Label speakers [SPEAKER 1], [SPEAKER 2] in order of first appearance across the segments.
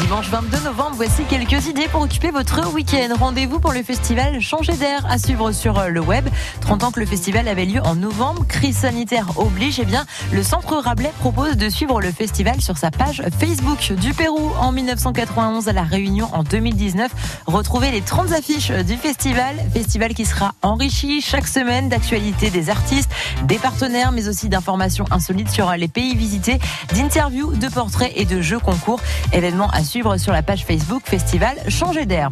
[SPEAKER 1] Dimanche 22 novembre, voici quelques idées pour occuper votre week-end. Rendez-vous pour le festival Changer d'air à suivre sur euh, le web. 30 ans que le festival avait lieu en novembre, crise sanitaire oblige. Eh bien, le Centre Rabelais propose de suivre le festival sur sa page Facebook. Du Pérou en 1991 à la Réunion en 2019. Retrouvez les 30 affiches du festival. Festival qui sera enrichi chaque semaine d'actualités des artistes, des partenaires, mais aussi d'informations insolites sur les pays visités, d'interviews, de portraits et de jeux concours. Événement suivre sur la page Facebook Festival Changer d'air.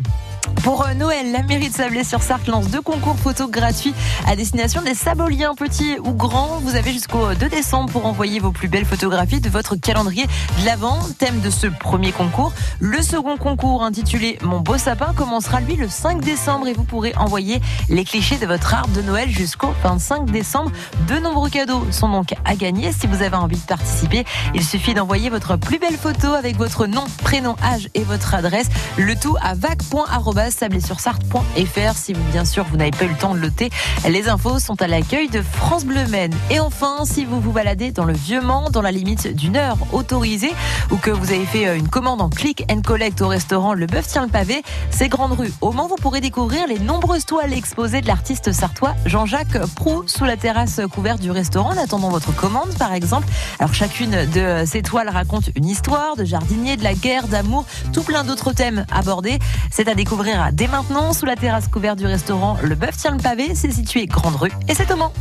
[SPEAKER 1] Pour euh, Noël, la mairie de Sablé-sur-Sarthe lance deux concours photos gratuits à destination des Saboliens, petits ou grands. Vous avez jusqu'au 2 décembre pour envoyer vos plus belles photographies de votre calendrier de l'Avent, thème de ce premier concours. Le second concours intitulé Mon beau sapin commencera lui le 5 décembre et vous pourrez envoyer les clichés de votre arbre de Noël jusqu'au 25 décembre. De nombreux cadeaux sont donc à gagner. Si vous avez envie de participer, il suffit d'envoyer votre plus belle photo avec votre nom, prénom, âge et votre adresse. Le tout à vague.arobase sablé-sur-sarthe.fr. Si bien sûr, vous n'avez pas eu le temps de noter, les infos sont à l'accueil de France Bleu Maine. Et enfin, si vous vous baladez dans le Vieux Mans, dans la limite d'une heure autorisée, ou que vous avez fait euh, une commande en click and collect au restaurant Le Bœuf tient le pavé, c'est Grande Rue. Au Mans, vous pourrez découvrir les nombreuses toiles exposées de l'artiste sartois Jean-Jacques Prou sous la terrasse couverte du restaurant en attendant votre commande, par exemple. Alors, chacune de ces toiles raconte une histoire de jardinier, de la guerre, d'amour, tout plein d'autres thèmes abordés. C'est à découvrir dès maintenant sous la terrasse couverte du restaurant Le Bœuf tient le pavé. C'est situé Grande Rue et c'est au Mans.